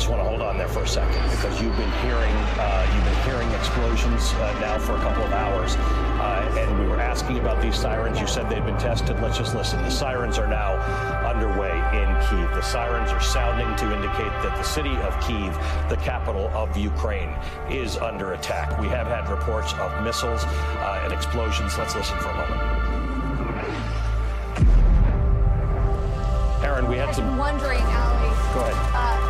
just want to hold on there for a second because you've been hearing uh, you've been hearing explosions uh, now for a couple of hours, uh, and we were asking about these sirens. You said they've been tested. Let's just listen. The sirens are now underway in Kiev. The sirens are sounding to indicate that the city of Kiev, the capital of Ukraine, is under attack. We have had reports of missiles uh, and explosions. Let's listen for a moment. Aaron, we had i am some. wondering, Ali. Go ahead. Uh,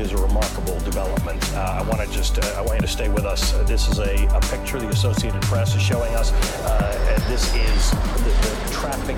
it is a remarkable development. Uh, I want to just, uh, I want you to stay with us. Uh, this is a, a, picture the Associated Press is showing us. Uh, this is the, the traffic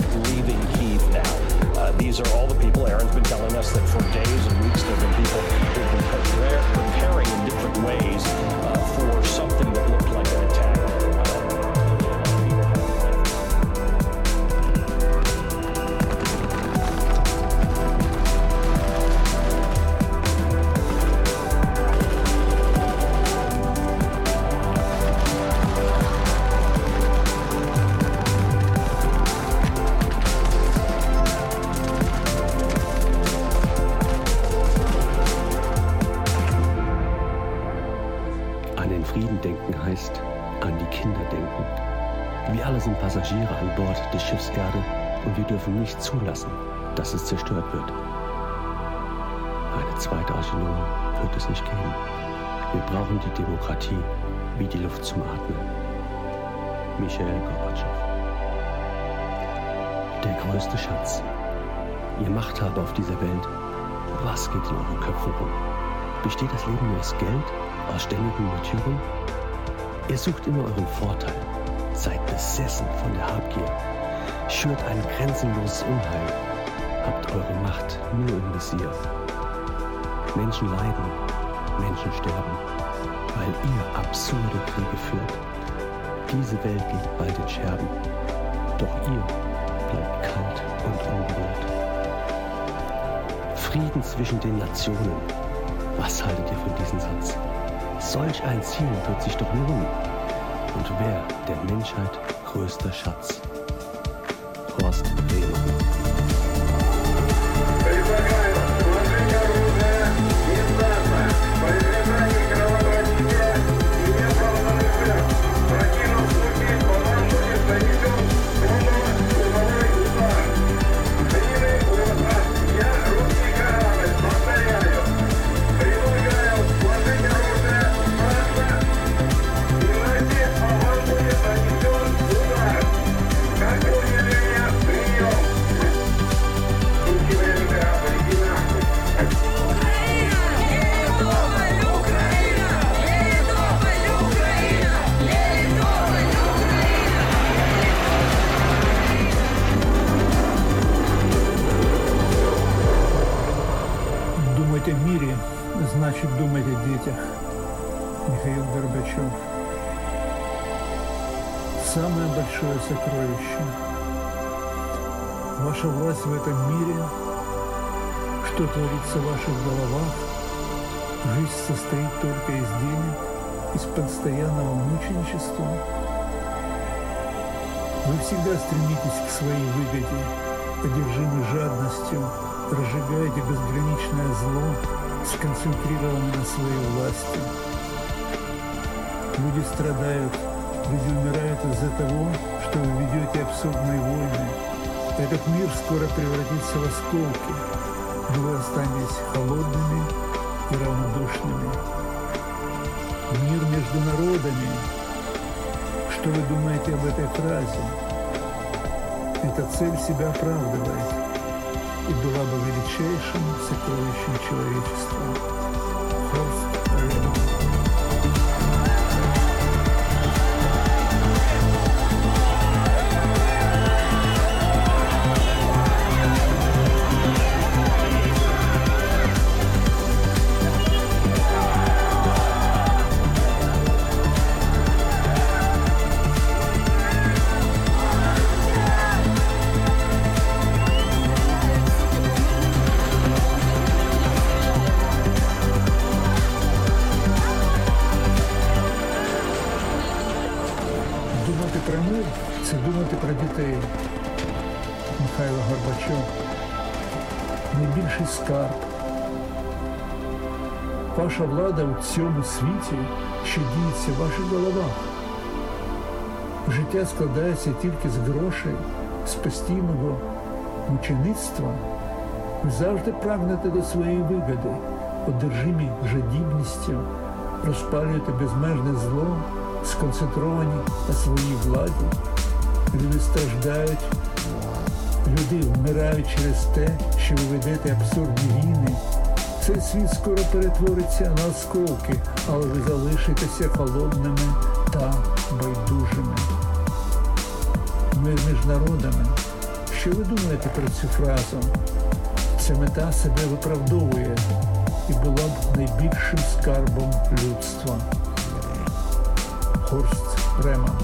Menschen sterben, weil ihr absurde Kriege führt. Diese Welt liegt bald in Scherben, doch ihr bleibt kalt und unberührt. Frieden zwischen den Nationen. Was haltet ihr von diesem Satz? Solch ein Ziel wird sich doch lohnen. Und wer der Menschheit größter Schatz? Horst Will. что творится в ваших головах. Жизнь состоит только из денег, из постоянного мученичества. Вы всегда стремитесь к своей выгоде, одержимы жадностью, разжигаете безграничное зло, сконцентрированное на своей власти. Люди страдают, люди умирают из-за того, что вы ведете абсурдные войны. Этот мир скоро превратится в осколки, вы останетесь холодными и равнодушными. Мир между народами. Что вы думаете об этой фразе? Эта цель себя оправдывает и была бы величайшим сокровищем человечества. світі, що діється в ваших головах. Життя складається тільки з грошей, з постійного мучеництва. Ви завжди прагнете до своєї вигоди, одержимі жадібністю, розпалюєте безмежне зло, сконцентровані на своїй владі. Люди страждають, люди вмирають через те, що ви ведете абсурдні війни. Цей світ скоро перетвориться на осколки, але ви залишитеся холодними та байдужими. Мир між народами. Що ви думаєте про цю фразу? Ця мета себе виправдовує і була б найбільшим скарбом людства. Хорст Реман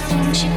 nothing she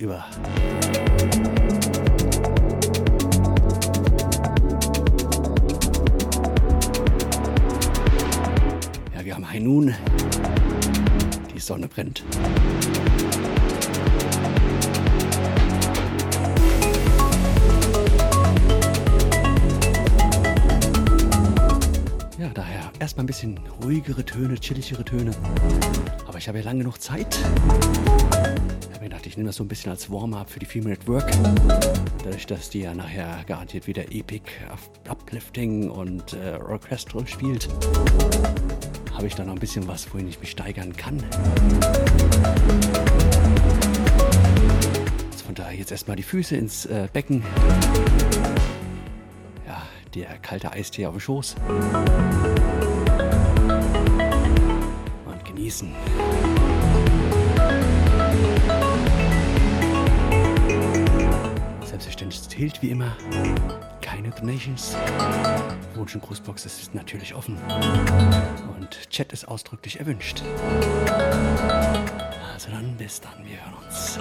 über. Ja, wir haben ein Nun. Die Sonne brennt. Ja, daher erstmal ein bisschen ruhigere Töne, chilligere Töne. Aber ich habe ja lange genug Zeit nehme das so ein bisschen als Warm-up für die Female at Work. Dadurch, dass die ja nachher garantiert wieder Epic, Uplifting und äh, Orchestral spielt, habe ich da noch ein bisschen was, wohin ich mich steigern kann. Also von daher jetzt erstmal die Füße ins äh, Becken. Ja, der kalte Eistee auf dem Schoß. Und genießen. Widerstand zählt wie immer. Keine Donations. Wunsch und Grußbox ist natürlich offen. Und Chat ist ausdrücklich erwünscht. Also dann bis dann, wir hören uns.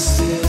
still